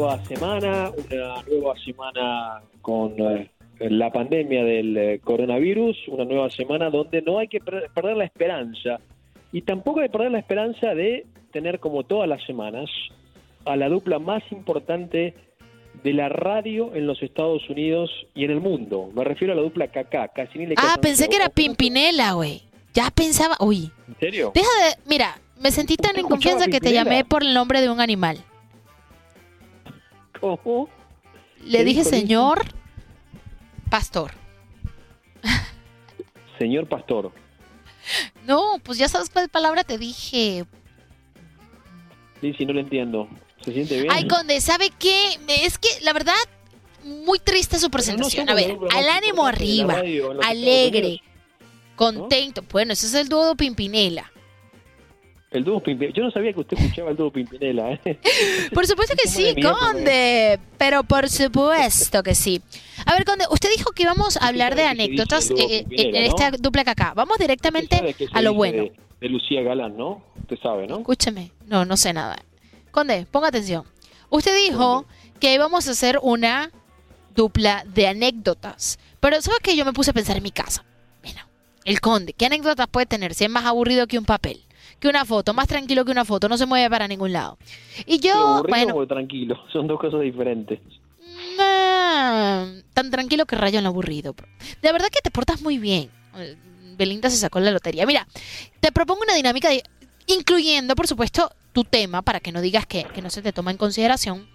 Nueva semana, una nueva semana con eh, la pandemia del eh, coronavirus, una nueva semana donde no hay que per- perder la esperanza y tampoco hay que perder la esperanza de tener como todas las semanas a la dupla más importante de la radio en los Estados Unidos y en el mundo. Me refiero a la dupla Kaká, Casinile Ah, pensé que era Pimpinela, güey. Ya pensaba, uy. ¿En serio? Deja de, mira, me sentí tan ¿Usted en confianza que te llamé por el nombre de un animal. ¿Cómo? Le ¿Qué dije dijo, señor pastor. Señor Pastor. No, pues ya sabes cuál palabra te dije. Lizzy, no le entiendo. ¿Se siente bien? Ay, Conde, ¿sabe qué? Es que la verdad, muy triste su presentación. A ver, al ánimo arriba, radio alegre, contento. Bueno, ese es el dúo Pimpinela. El dúo Pimpinela. Yo no sabía que usted escuchaba el dúo Pimpinela. ¿eh? Por supuesto que ¿Cómo sí, Conde. Pero por supuesto que sí. A ver, Conde, usted dijo que íbamos a hablar de anécdotas eh, eh, en esta dupla que acá. Vamos directamente a lo bueno. De, de Lucía Galán, ¿no? Usted sabe, ¿no? Escúcheme, no, no sé nada. Conde, ponga atención. Usted dijo que íbamos a hacer una dupla de anécdotas. Pero ¿sabes que Yo me puse a pensar en mi casa. Mira, el Conde, ¿qué anécdotas puede tener si es más aburrido que un papel? Que una foto, más tranquilo que una foto, no se mueve para ningún lado. Y ¿Pero yo, aburrido bueno, o tranquilo? Son dos cosas diferentes. nah, tan tranquilo que rayo en lo aburrido. bro. De verdad que te portas muy bien. Belinda se sacó la lotería. Mira, te propongo una dinámica de- incluyendo, por supuesto, tu tema, para que no digas que, que no se te toma en consideración.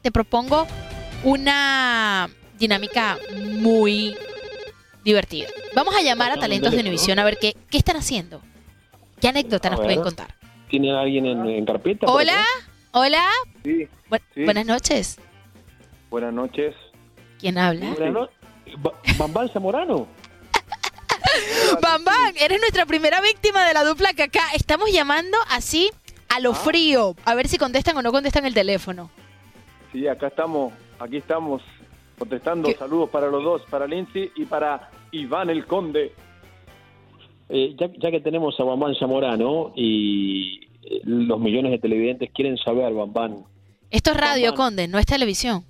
Te propongo una dinámica muy divertida. Vamos a llamar a talentos de Univisión a ver qué, qué están haciendo. ¿Qué anécdota nos pueden contar? ¿Tiene alguien en, en carpeta? Hola, hola. Sí, Bu- Sí. Buenas noches. buenas noches. ¿Quién habla? Buenas no- ¿Bambán Zamorano? Bam Bam, eres nuestra primera víctima de la dupla que acá estamos llamando así a lo frío, a ver si contestan o no contestan el teléfono. Sí, acá estamos, aquí estamos contestando. ¿Qué? Saludos para los dos, para Lindsay y para Iván el Conde. Eh, ya, ya que tenemos a Bambán Zamorano y eh, los millones de televidentes quieren saber, Bambán, Esto es radio. Conde, no es televisión.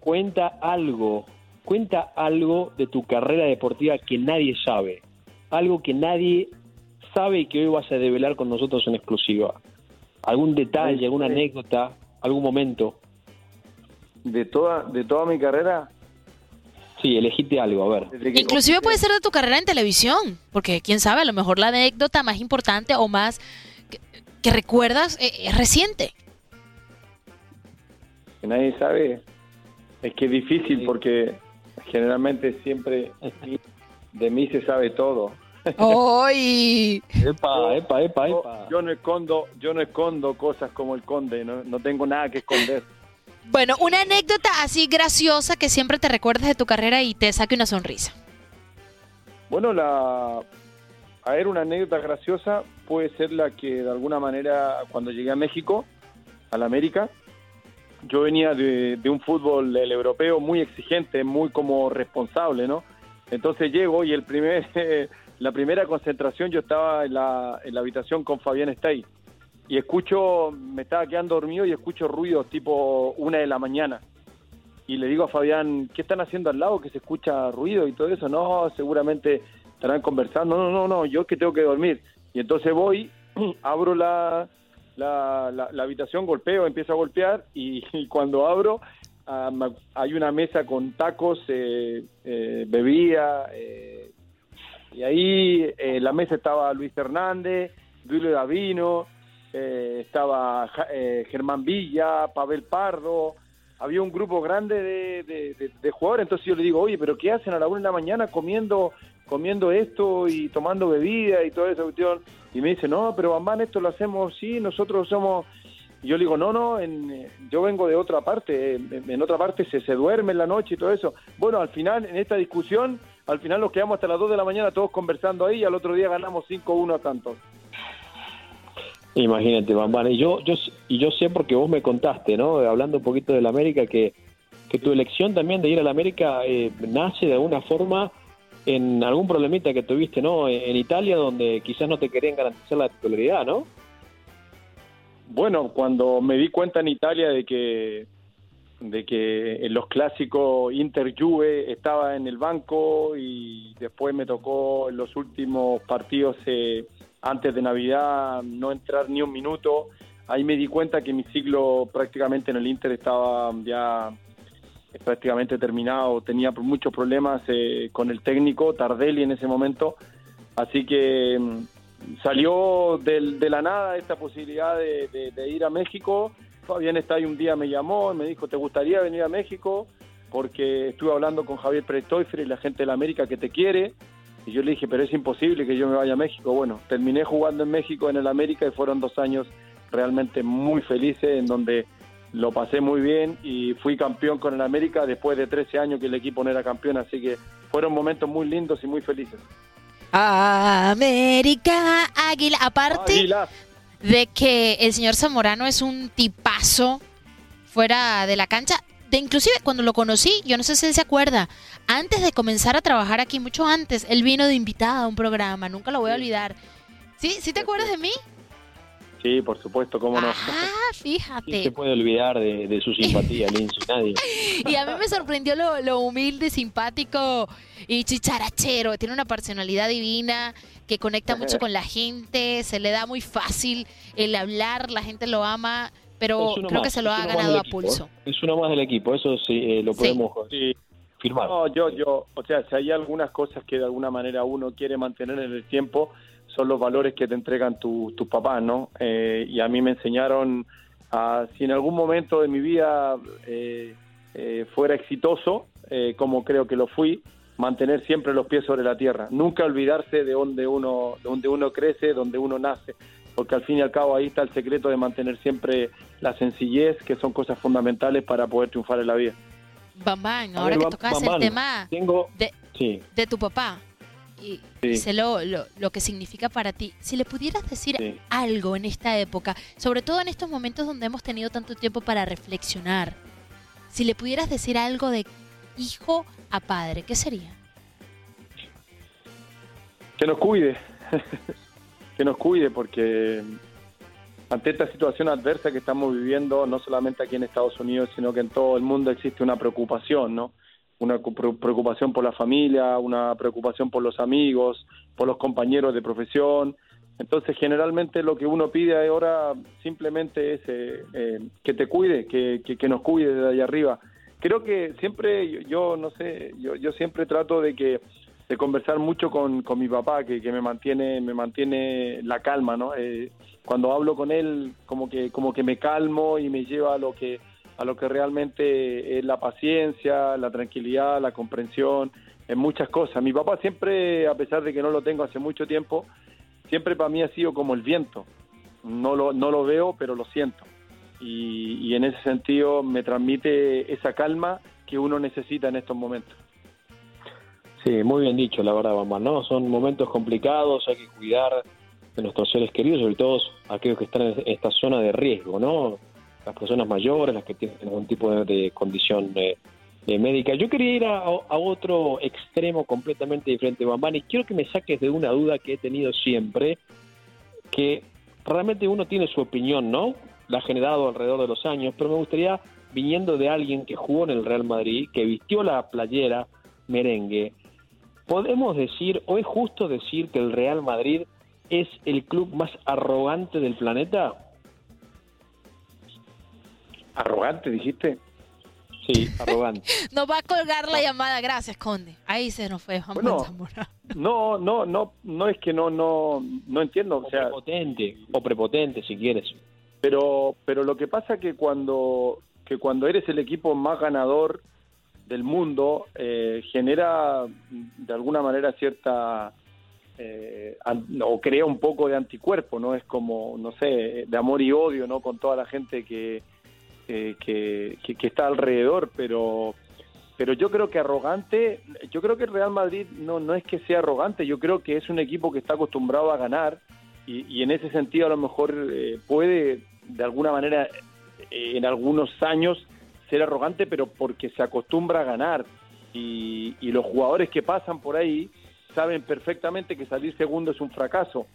cuenta algo, cuenta algo de tu carrera deportiva que nadie sabe, algo que nadie sabe y que hoy vas a develar con nosotros en exclusiva. Algún detalle, alguna anécdota, algún momento. De toda, de toda mi carrera, Sí, elegiste algo, a ver. Inclusive puede ser de tu carrera en televisión, porque quién sabe, a lo mejor la anécdota más importante o más que, que recuerdas eh, es reciente. que nadie sabe, es que es difícil porque generalmente siempre de mí se sabe todo. ¡Ay! Epa, epa, epa, Yo, epa. yo no escondo, yo no escondo cosas como el conde, no, no tengo nada que esconder. Bueno, una anécdota así graciosa que siempre te recuerdes de tu carrera y te saque una sonrisa. Bueno, la a ver, una anécdota graciosa puede ser la que de alguna manera cuando llegué a México, a la América, yo venía de, un fútbol el europeo muy exigente, muy como responsable, ¿no? Entonces llego y el primer, la primera concentración yo estaba en la, en la habitación con Fabián Stay y escucho, me estaba quedando dormido y escucho ruidos tipo una de la mañana. Y le digo a Fabián, ¿qué están haciendo al lado que se escucha ruido y todo eso? No, seguramente estarán conversando. No, no, no, yo es que tengo que dormir. Y entonces voy, abro la, la, habitación, golpeo, empiezo a golpear y, cuando abro hay una mesa con tacos, eh, eh, bebida, eh, y ahí en la mesa estaba Luis Fernández, Duilio Davino, estaba Germán Villa, Pavel Pardo, había un grupo grande de, de, jugadores, entonces yo le digo, oye, pero ¿qué hacen a la una de la mañana comiendo comiendo esto y tomando bebida y toda esa cuestión? Y me dice, no, pero Bambán, esto lo hacemos, sí, nosotros somos... Y yo le digo, no, no, en, yo vengo de otra parte, en, otra parte se, se duerme en la noche y todo eso. Bueno, al final, en esta discusión, al final nos quedamos hasta las 2 de la mañana todos conversando ahí y al otro día ganamos 5-1 a tantos. Imagínate, Bambán. Y yo, yo, y yo sé porque vos me contaste, ¿no? Hablando un poquito de la América, que, que tu elección también de ir a la América eh, nace de alguna forma en algún problemita que tuviste, ¿no? En Italia, donde quizás no te querían garantizar la titularidad, ¿no? Bueno, cuando me di cuenta en Italia de que de que en los clásicos Inter Juve estaba en el banco y después me tocó en los últimos partidos eh, antes de Navidad no entrar ni un minuto. Ahí me di cuenta que mi ciclo prácticamente en el Inter estaba ya prácticamente terminado. Tenía muchos problemas eh, con el técnico, Tardelli en ese momento. Así que mm, salió de la nada esta posibilidad de, ir a México. Fabián está ahí un día me llamó y me dijo, ¿te gustaría venir a México? Porque estuve hablando con Javier Prestoifer y la gente de la América que te quiere. Y yo le dije, pero es imposible que yo me vaya a México. Bueno, terminé jugando en México, en el América, y fueron dos años realmente muy felices, en donde lo pasé muy bien y fui campeón con el América después de 13 años que el equipo no era campeón, así que fueron momentos muy lindos y muy felices. América Águila, aparte de que el señor Zamorano es un tipazo fuera de la cancha, de inclusive cuando lo conocí, yo no sé si él se acuerda, antes de comenzar a trabajar aquí, mucho antes, él vino de invitado a un programa, nunca lo voy a olvidar. ¿Sí? ¿Sí te acuerdas de mí? Sí, por supuesto, cómo no. Ah, fíjate. ¿Quién se puede olvidar de, su simpatía, Lindsay? Nadie. Y a mí me sorprendió lo, lo, humilde, simpático y chicharachero. Tiene una personalidad divina que conecta mucho con la gente, se le da muy fácil el hablar, la gente lo ama pero creo que se lo ha ganado a pulso. Es uno más del equipo, eso sí eh, lo podemos firmar. No, yo, yo, o sea, si hay algunas cosas que de alguna manera uno quiere mantener en el tiempo, son los valores que te entregan tus papás, ¿no? Eh, y a mí me enseñaron a, si en algún momento de mi vida eh, fuera exitoso, como creo que lo fui, mantener siempre los pies sobre la tierra, nunca olvidarse de donde uno, de donde uno crece, donde uno nace porque al fin y al cabo ahí está el secreto de mantener siempre la sencillez, que son cosas fundamentales para poder triunfar en la vida. Bambán, ahora que tocas el tema de, tu papá y sé lo, lo, que significa para ti, si le pudieras decir algo en esta época, sobre todo en estos momentos donde hemos tenido tanto tiempo para reflexionar, si le pudieras decir algo de hijo a padre, ¿qué sería? Que nos cuide. que nos cuide porque ante esta situación adversa que estamos viviendo, no solamente aquí en Estados Unidos, sino que en todo el mundo existe una preocupación, ¿no? Una preocupación por la familia, una preocupación por los amigos, por los compañeros de profesión. Entonces, generalmente lo que uno pide ahora simplemente es eh, eh, que te cuide, que, que, nos cuide de ahí arriba. Creo que siempre, yo, yo no sé, yo, yo siempre trato de que de conversar mucho con, con mi papá, que, que, me mantiene me mantiene la calma, ¿no? Eh, cuando hablo con él, como que como que me calmo y me lleva a lo que a lo que realmente es la paciencia, la tranquilidad, la comprensión, en muchas cosas. Mi papá siempre, a pesar de que no lo tengo hace mucho tiempo, siempre para mí ha sido como el viento. No lo, no lo veo, pero lo siento. y, y en ese sentido me transmite esa calma que uno necesita en estos momentos. Sí, muy bien dicho, la verdad, Bambán, ¿no? Son momentos complicados, hay que cuidar de nuestros seres queridos, sobre todo aquellos que están en esta zona de riesgo, ¿no? Las personas mayores, las que tienen algún tipo de, condición eh, médica. Yo quería ir a, otro extremo completamente diferente, Bambán, y quiero que me saques de una duda que he tenido siempre, que realmente uno tiene su opinión, ¿no? La ha generado alrededor de los años, pero me gustaría, viniendo de alguien que jugó en el Real Madrid, que vistió la playera merengue, ¿podemos decir, o es justo decir que el Real Madrid es el club más arrogante del planeta? ¿Arrogante, dijiste? Sí, arrogante. Nos va a colgar la llamada. Gracias, Conde. Ahí se nos fue Juan Bueno, Zamora. No, no, no, no es que no, no, no entiendo, o O sea, prepotente, o prepotente si quieres. pero, pero lo que pasa que cuando, que cuando eres el equipo más ganador del mundo, eh, genera de alguna manera cierta, eh, o crea un poco de anticuerpo, ¿no? Es como, no sé, de amor y odio, ¿no? Con toda la gente que, que, que, que- que está alrededor, pero pero yo creo que arrogante, yo creo que el Real Madrid no, no es que sea arrogante, yo creo que es un equipo que está acostumbrado a ganar y, y en ese sentido a lo mejor eh, puede de alguna manera eh, en algunos años ser arrogante, pero porque se acostumbra a ganar y, y los jugadores que pasan por ahí saben perfectamente que salir segundo es un fracaso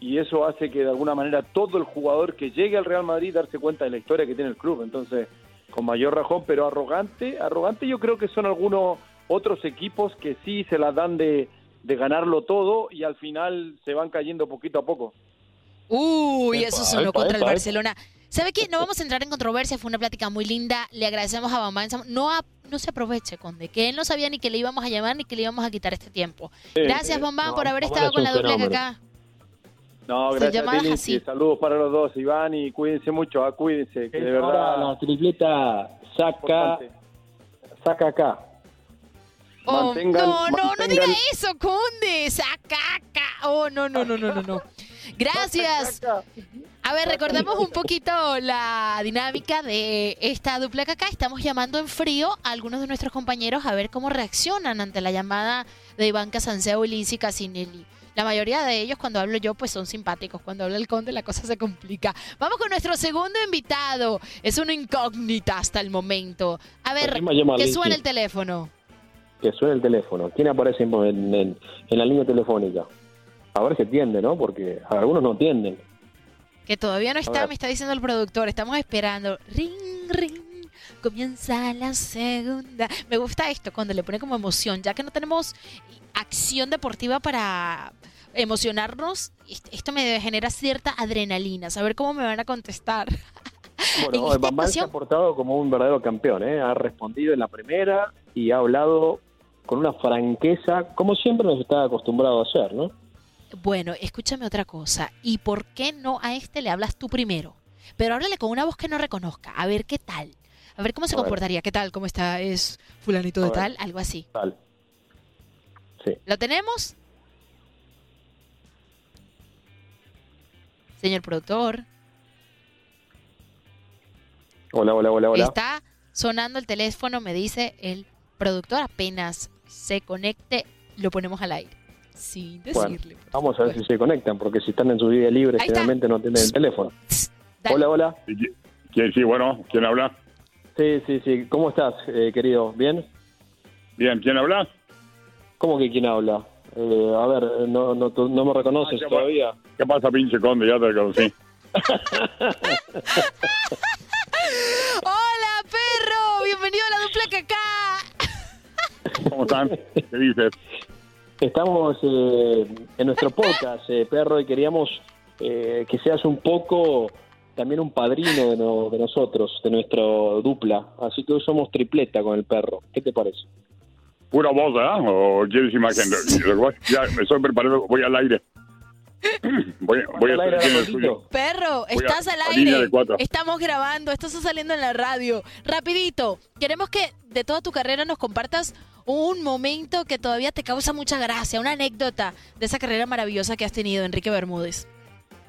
y eso hace que de alguna manera todo el jugador que llegue al Real Madrid darse cuenta de la historia que tiene el club, entonces con mayor razón, pero arrogante, arrogante yo creo que son algunos otros equipos que sí se las dan de, de ganarlo todo y al final se van cayendo poquito a poco. Uy, eso sonó epa, contra el. Barcelona. ¿Sabe qué? No vamos a entrar en controversia, fue una plática muy linda. Le agradecemos a Bambán. No, a- no se aproveche, Conde, que él no sabía ni que le íbamos a llamar ni que le íbamos a quitar este tiempo. Gracias, eh, Bambán, no, por haber estado es con la fenómeno. acá. No, gracias así. saludos para los dos, Iván, y cuídense mucho, ah, cuídense, que de verdad la tripleta saca, importante. saca acá. Oh, Mantengan- no, no, no diga eso, Conde. Sacaca. Oh, no, no, no, no, no, no. Gracias. A ver, recordemos un poquito la dinámica de esta dupla que acá estamos llamando en frío a algunos de nuestros compañeros a ver cómo reaccionan ante la llamada de Iván Casanseo y Lindsay Casinelli. La mayoría de ellos, cuando hablo yo, pues son simpáticos. Cuando habla el conde, la cosa se complica. Vamos con nuestro segundo invitado. Es una incógnita hasta el momento. A ver, ¿Quién me llama, que suene el teléfono. Que suene el teléfono. ¿Quién aparece en, en- en la línea telefónica? A ver si atiende, ¿no? Porque algunos no atienden. Que todavía no está, me está diciendo el productor. Estamos esperando. Ring, ring. Comienza la segunda. Me gusta esto cuando le pone como emoción, ya que no tenemos acción deportiva para emocionarnos. est- Esto me genera cierta adrenalina. Saber cómo me van a contestar. En Bueno, Bambán se ha portado como un verdadero campeón, ¿eh? Ha respondido en la primera y ha hablado con una franqueza, como siempre nos está acostumbrado a hacer, ¿no? Bueno, escúchame otra cosa. ¿Y por qué no a este le hablas tú primero? Pero háblale con una voz que no reconozca. A ver qué tal. A ver cómo se A ver. comportaría. ¿Qué tal? ¿Cómo está? ¿Es fulanito A de ver. tal? Algo así. Tal. Sí. ¿Lo tenemos? Señor productor, Hola, hola, hola, hola. está sonando el teléfono, me dice el productor. Apenas se conecte, lo ponemos al aire. Bueno, decirle. Vamos a ver si se conectan, porque si están en su día libre, Ahí está. generalmente no atienden el teléfono. Dale. Hola, hola. ¿Quién, sí, bueno, ¿quién habla? Sí, sí, sí. ¿Cómo estás, eh, querido? ¿Bien? Bien, ¿quién habla? ¿Cómo que quién habla? Eh, a ver, eh, no, no, tú- no me reconoces Ah, todavía. ¿Qué pasa, pinche conde? Ya te conocí. Hola, perro. Bienvenido a la dupla Cacá. ¿Cómo están? ¿Qué dices? Estamos eh, en nuestro podcast, eh, perro, y queríamos eh, que seas un poco también un padrino de, no- de nosotros, de nuestro dupla. Así que hoy somos tripleta con el perro. ¿Qué te parece? ¿Pura voz, ¿eh? ¿O quieres imagen? Ya me estoy preparando, voy al aire. Voy, voy a Al aire. Perro, estás al a aire. Estamos grabando, esto está saliendo en la radio. Rapidito, queremos que de toda tu carrera nos compartas un momento que todavía te causa mucha gracia, una anécdota de esa carrera maravillosa que has tenido, Enrique Bermúdez.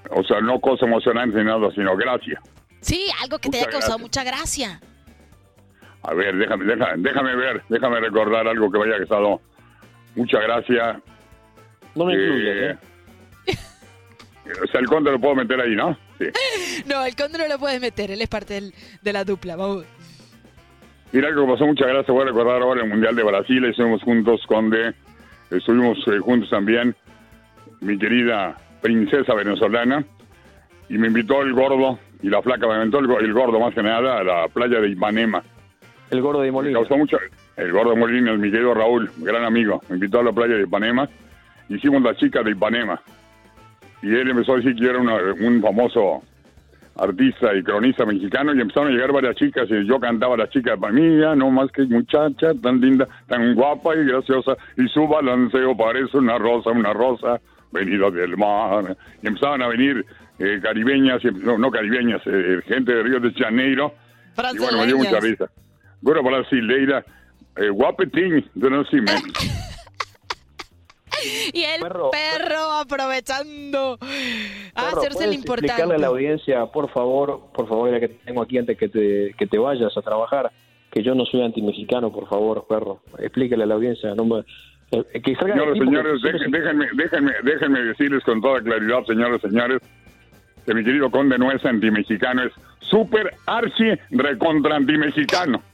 O sea, no cosa emocionante ni nada, sino gracias. Sí, algo que te haya causado mucha gracia. A ver, déjame, déjame, déjame ver, déjame recordar algo que me haya causado mucha gracia. No me Eh, ¿eh? O sea, el conde lo puedo meter ahí, ¿no? Sí. No, el conde no lo puedes meter, él es parte del- de la dupla. Vamos. Mira, que pasó mucha gracia, voy a recordar ahora el Mundial de Brasil, estuvimos juntos, Conde, estuvimos eh, juntos también, mi querida princesa venezolana, y me invitó el gordo, y la flaca me invitó el, go- el gordo más que nada a la playa de Ipanema. El gordo de Me Molina. causó mucho, el gordo Molina, mi querido Raúl, gran amigo, me invitó a la playa de Ipanema, hicimos la chica de Ipanema, y él empezó a decir que yo era una- un famoso artista y cronista mexicano y empezaron a llegar varias chicas y yo cantaba a la chica para mí, ya no más que muchacha tan linda, tan guapa y graciosa y su balanceo parece una rosa, una rosa venida del mar. Y empezaban a venir eh, caribeñas, y- no, no caribeñas, eh, gente de Río de Janeiro y bueno, me dio mucha risa. Bueno, brasileira, eh, guapetín, sé, me- Y el perro, Perro. aprovechando a Perro, hacerse el ¿puedes importante. explicarle a la audiencia, por favor, por favor, ya que te tengo aquí antes que te, que te vayas a trabajar, que yo no soy antimexicano, por favor, perro. Explícale a la audiencia. No me, eh, que Señores, señores, déjenme, déjenme, déjenme decirles con toda claridad, señores, señores, que mi querido conde no es antimexicano, es súper archi recontra antimexicano.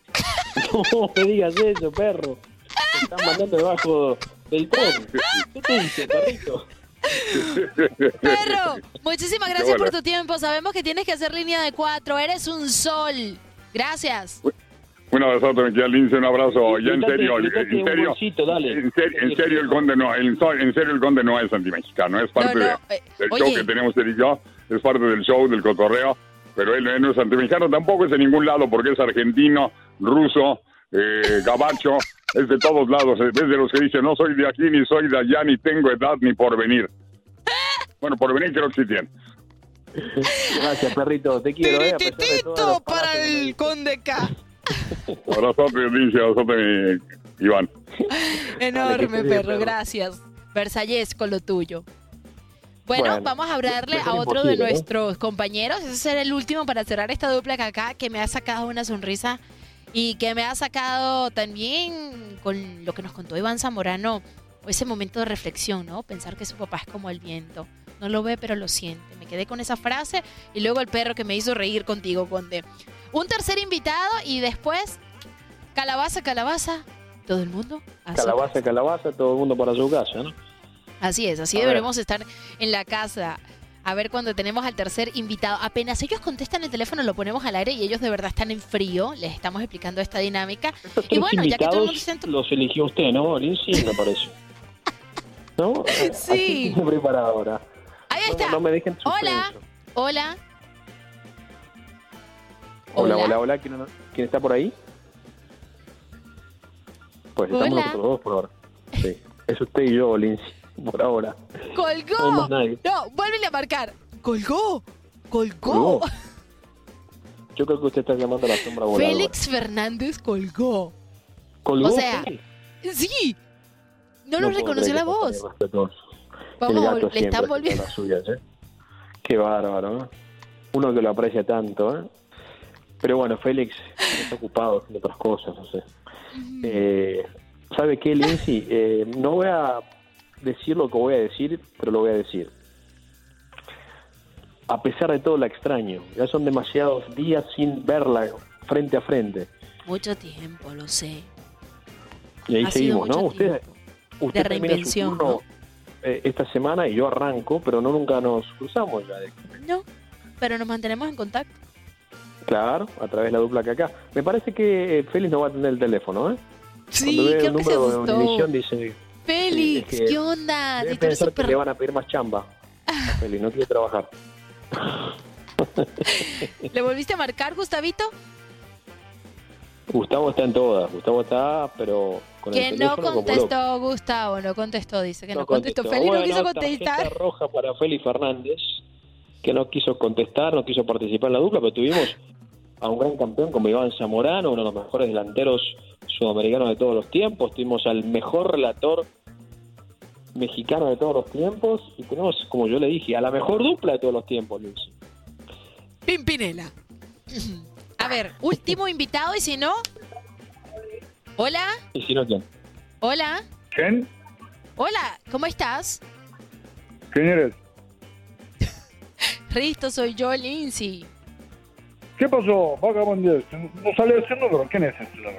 No me digas eso, perro. Te están mandando debajo del tren. ¿Qué te dice, perrito? Perro, muchísimas gracias Hola. por tu tiempo. Sabemos que tienes que hacer línea de cuatro. Eres un sol. Gracias. Un abrazote, mi querida Lince, un abrazo. Ya en serio, en un serio, bolsito, dale. en serio, en serio el conde no, en, en serio el conde no es antimexicano, es parte No, no, de- eh, del oye. show que tenemos él y yo, es parte del show, del cotorreo, pero él, él no es antimexicano, tampoco es de ningún lado porque es argentino, ruso, eh, gabacho, es de todos lados, es de los que dicen no soy de aquí, ni soy de allá, ni tengo edad, ni por venir. Bueno, por venir creo que sí tiene. Gracias, perrito. Te quiero, eh, Tirititito para el conde K. Abrazote, Lince, abrazote, Iván. Enorme, perro. Gracias. Versalles con lo tuyo. Bueno, Bueno, vamos a hablarle a otro de ¿no? nuestros compañeros. Ese será el último para cerrar esta dupla que acá, que me ha sacado una sonrisa y que me ha sacado también con lo que nos contó Iván Zamorano, ese momento de reflexión, ¿no? Pensar que su papá es como el viento. No lo ve, pero lo siente. Me quedé con esa frase y luego el perro que me hizo reír contigo, Conde. Un tercer invitado y después, calabaza, calabaza, todo el mundo. a su Calabaza, casa. calabaza, todo el mundo para su casa, ¿no? Así es, así A ver. deberemos estar en la casa. A ver cuando tenemos al tercer invitado. Apenas ellos contestan el teléfono, lo ponemos al aire y ellos de verdad están en frío. Les estamos explicando esta dinámica. Estos Y bueno, ya que todo el mundo tu- los eligió usted, ¿no? Lindsay, me parece. ¿No? Sí. Así tiene preparado ahora. Ahí está. no me dejen Hola. Hola. Hola, Hola. hola, hola. ¿Quién, ¿Quién está por ahí? Pues estamos Hola. nosotros dos por ahora. Sí. Es usted y yo, Lindsay, por ahora. No Colgó. nadie. No, vuélvele a marcar. Colgó. Colgó. Yo creo que usted está llamando a la sombra voladora. Félix Fernández colgó. ¿Colgó o sea? Sí. No, lo puedo reconoció la voz. Vamos, le están volviendo. las suyas, ¿eh? Qué bárbaro, ¿eh? Uno que lo aprecia tanto, ¿eh? Pero bueno, Félix está ocupado haciendo otras cosas, no sé. Eh, ¿Sabe qué, Lindsay? Eh, no voy a decir lo que voy a decir, pero lo voy a decir. A pesar de todo, la extraño. Ya son demasiados días sin verla frente a frente. Mucho tiempo, lo sé. Y ahí Ha sido seguimos, ¿no? mucho Usted, usted su reinvención, turno, eh, esta semana y yo arranco, pero no nunca nos cruzamos ya. de- No, pero nos mantenemos en contacto. Claro, a través de la dupla que acá. Me parece que eh, Félix no va a tener el teléfono, ¿eh? Sí, Cuando ve creo el que se número de asustó. Dice, Félix, ¿qué onda? debe Si que le van a pedir más chamba. a Félix, no quiere trabajar. ¿Le volviste a marcar, Gustavito? Gustavo está en todas, Gustavo está, pero con Que el no teléfono contestó Gustavo, no contestó, dice que no, loco. contestó. Félix Bueno, no quiso contestar. roja para Félix Fernández, que no quiso contestar, no quiso participar en la dupla, pero tuvimos a un gran campeón como Iván Zamorano, uno de los mejores delanteros sudamericanos de todos los tiempos, tuvimos al mejor relator mexicano de todos los tiempos y tenemos, como yo le dije, a la mejor dupla de todos los tiempos, Luis. Pimpinela. A ver, último invitado y si no... Hola, Y si no, ¿quién? hola, ¿Quién? hola, ¿cómo estás? ¿Quién eres? Risto, soy yo, Lindsay. ¿Qué pasó, vagabundo? No sale ese número. ¿Quién es ese número?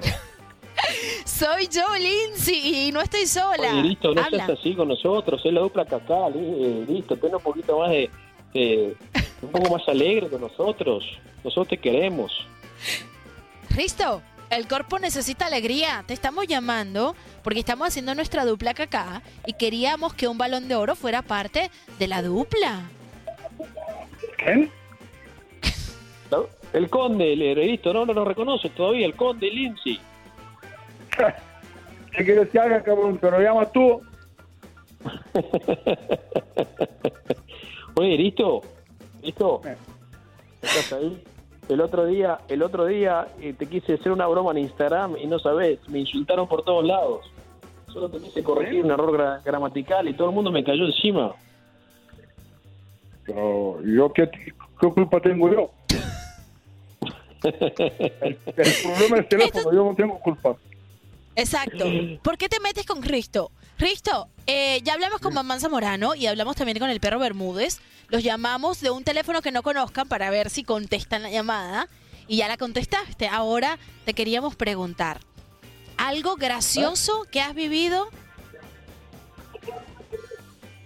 Soy yo, Lindsay, y no estoy sola. Oye, listo, no Habla. seas así con nosotros, es la dupla cacá, li- listo, ten un poquito más de, de- un poco más alegre con nosotros, nosotros te queremos. Risto, el cuerpo necesita alegría. Te estamos llamando porque estamos haciendo nuestra dupla acá y queríamos que un balón de oro fuera parte de la dupla. ¿Quién? ¿No? El conde, el listo, no, no lo reconoce todavía, el conde Lindsay. ¿Qué quieres que haga, cabrón? ¿Te lo llamas tú? Oye, listo, listo, Eh. ¿estás ahí? El otro día, el otro día eh, te quise hacer una broma en Instagram y no sabes, me insultaron por todos lados. Solo te quise corregir un error gra- gramatical y todo el mundo me cayó encima. Pero yo, ¿qué, qué culpa tengo yo? El, el problema es el teléfono, yo no tengo culpa. Exacto. ¿Por qué te metes con Risto? Risto, eh, ya hablamos con Mamán Zamorano y hablamos también con el perro Bermúdez. Los llamamos de un teléfono que no conozcan para ver si contestan la llamada. Y ya la contestaste. Ahora te queríamos preguntar. ¿Algo gracioso que has vivido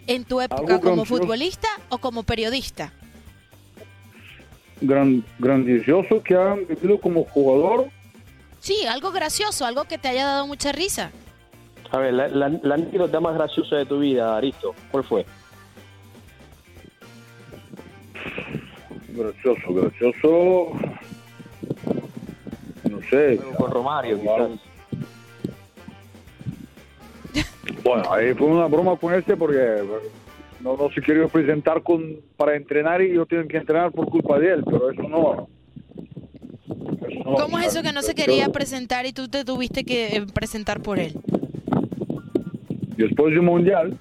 en tu época como futbolista o como periodista? Gran, grandioso que han vivido como jugador. Sí, algo gracioso, algo que te haya dado mucha risa. A ver, la, la, la anécdota más graciosa de tu vida, Aristo, ¿cuál fue? Gracioso, gracioso. No sé. Con Romario, quizás. Bueno, ahí fue una broma con este porque no, no se quería presentar con, para entrenar y yo tengo que entrenar por culpa de él, pero eso no. No. ¿Cómo es eso que no se quería presentar y tú te tuviste que eh, presentar por él? Después del mundial,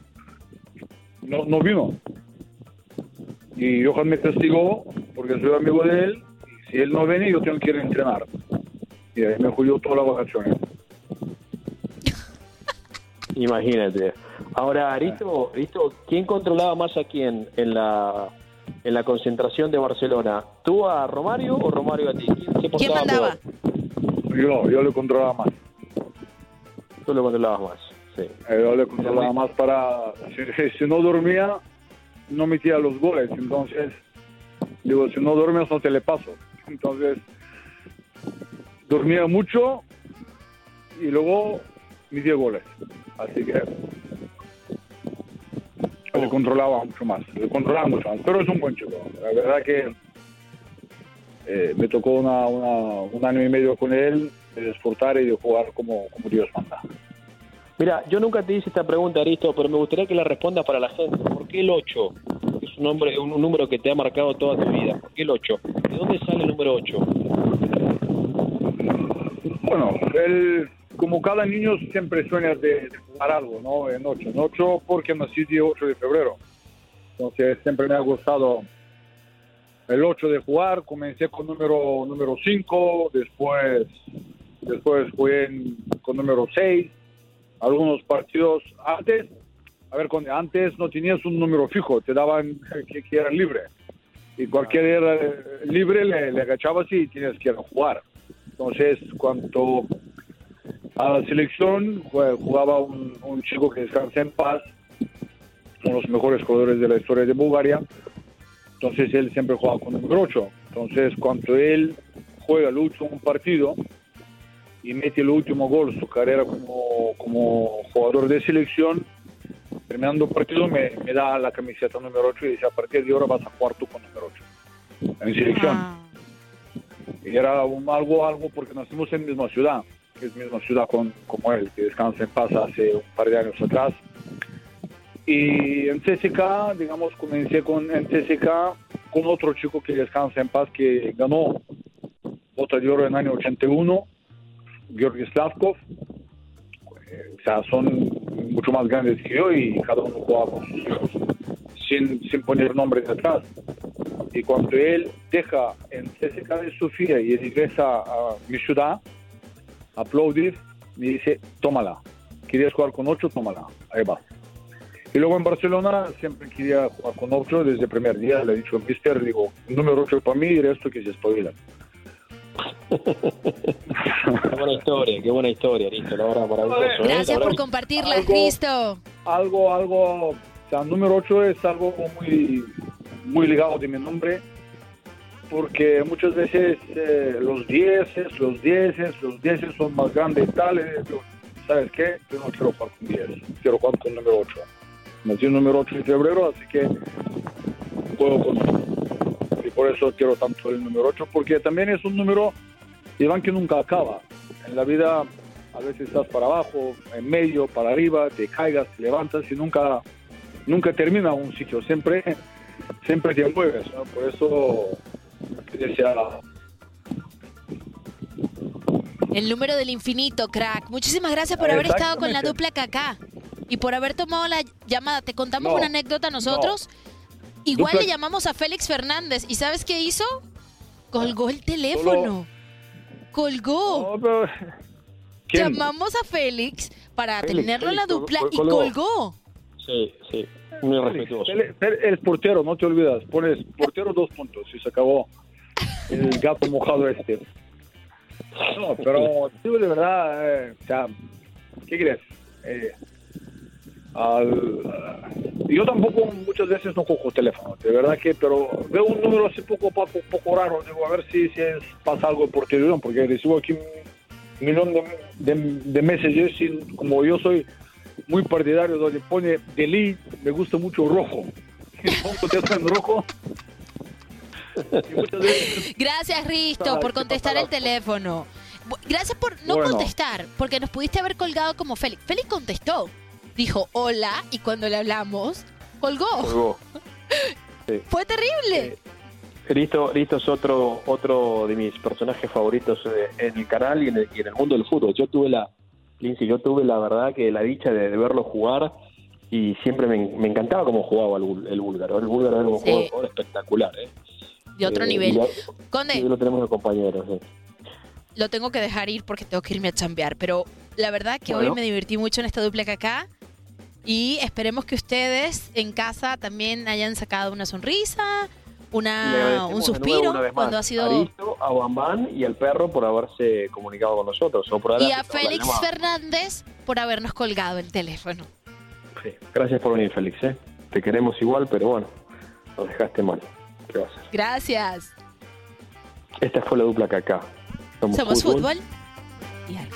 no, no vino. Y Johan me castigó porque soy amigo de él. Y si él no viene, yo tengo que ir a entrenar. Y ahí me jodió todas las vacaciones. Imagínate. Ahora, Aristo, Aristo, ¿quién controlaba más a quién en la, en la concentración de Barcelona? ¿Tú a Romario o Romario a ti? ¿Quién, ¿Quién mandaba? Yo, yo le controlaba más. Tú lo controlabas más. Sí. Eh, Yo le controlaba más para... Si, si no dormía, no metía los goles. Entonces, digo, si no duermes, no te le paso. Entonces, dormía mucho y luego metía goles. Así que le controlaba mucho más. Le controlaba mucho más. Pero es un buen chico. La verdad que eh, me tocó una, una- un año y medio con él de disfrutar y de jugar como, como Dios manda. Mira, yo nunca te hice esta pregunta, Aristo, pero me gustaría que la respondas para la gente. ¿Por qué el 8? Es un, nombre, un, un número que te ha marcado toda tu vida. ¿Por qué el 8? ¿De dónde sale el número 8? Bueno, él, como cada niño, siempre sueña de, de jugar algo, ¿no? En 8. En 8 porque nací el 8 de febrero. Entonces siempre me ha gustado el 8 de jugar. Comencé con número número 5, después, después jugué en- con número 6. Algunos partidos antes, a ver, con, antes no tenías un número fijo, te daban que, que era libre. Y cualquier era libre le, le agachabas y tienes que jugar. Entonces, cuando a la selección jugaba un, un chico que descansa en paz, uno de los mejores jugadores de la historia de Bulgaria, entonces él siempre jugaba con número 8. Entonces, cuando él juega el último partido y mete el último gol, su carrera como, como jugador de selección, terminando el partido me, me da la camiseta número 8 y dice, a partir de ahora vas a jugar tú con número 8 en selección. Ah. Y era un- algo, algo porque nacimos en misma ciudad, es misma ciudad con, como él, que descansa en paz hace un par de años atrás. Y en CSK, digamos, comencé con, en CSK con otro chico que descansa en paz, que ganó bota de oro en el año 81, Georgi Slavkov. Eh, O sea, son mucho más grandes que yo y cada uno jugaba con sus hijos, sin, sin poner nombres atrás. Y cuando él deja en CSK de Sofía y regresa a mi ciudad, aplaudir, me dice, tómala. ¿Querías jugar con ocho? Tómala. Ahí va. Y luego en Barcelona siempre quería jugar con ocho desde el primer día. Le he dicho, mister, digo, número ocho para mí y el resto que se espabilan. Qué buena historia, qué buena historia, listo, la. ¿eh? Gracias La por compartirla, algo- Cristo. algo, algo, o sea, número 8 es algo muy, muy ligado de mi nombre, porque muchas veces eh, los 10, los 10, los 10 son más grandes y tal, yo, ¿sabes qué? Yo no quiero jugar con 10, quiero jugar con número 8. Nací el número 8 de febrero, así que juego con y por eso quiero tanto el número 8, porque también es un número, Iván, que nunca acaba. En la vida a veces estás para abajo, en medio, para arriba, te caigas, te levantas y nunca, nunca termina un sitio, siempre, siempre te mueves, ¿no? Por eso El número del infinito, crack. Muchísimas gracias por haber estado con la dupla Kaká y por haber tomado la llamada. Te contamos No, una anécdota nosotros. Igual Dupla- le llamamos a Félix Fernández y ¿sabes qué hizo? Colgó el teléfono. Colgó. no, pero- ¿quién? Llamamos a Félix para Félix, tenerlo en la dupla col- y colgó. Sí, sí, muy respetuoso. Es portero, no te olvidas, pones portero dos puntos y se acabó el gato mojado este. No, pero digo de verdad, eh, o sea, ¿qué crees? Eh, al- yo tampoco muchas veces no cojo teléfono, de verdad que, pero veo un número así poco, poco, poco raro, digo, a ver si, si es- pasa algo por televisión, porque recibo aquí un millón de, de, de messages y como yo soy muy partidario donde pone delete, me gusta mucho rojo. Rojo. Gracias, Risto, por contestar el teléfono. Gracias por no Bueno. contestar, porque nos pudiste haber colgado como Félix. Félix contestó. Dijo hola y cuando le hablamos, colgó. Colgó. Fue terrible. Risto, Risto es otro, otro de mis personajes favoritos eh, en el canal y en el, y en el mundo del fútbol. Yo tuve la, Lindsay, yo tuve la verdad que la dicha de, de verlo jugar y siempre me, me encantaba cómo jugaba el, el búlgaro. El búlgaro era un Sí. jugador espectacular. ¿eh? De otro Eh, nivel. ya- Conde, y lo tenemos de compañeros. sí. lo tengo que dejar ir porque tengo que irme a chambear. Pero la verdad que hoy Bueno. me divertí mucho en esta dupla que acá. Y esperemos que ustedes en casa también hayan sacado una sonrisa, una, un suspiro una cuando ha sido... A Bambán y al perro por haberse comunicado con nosotros. O por Y a Félix. Fernández por habernos colgado el teléfono. Sí. Gracias por venir, Félix. ¿eh? Te queremos igual, pero bueno, nos dejaste mal. Gracias. Esta fue la dupla que acá. Somos, Somos fútbol y algo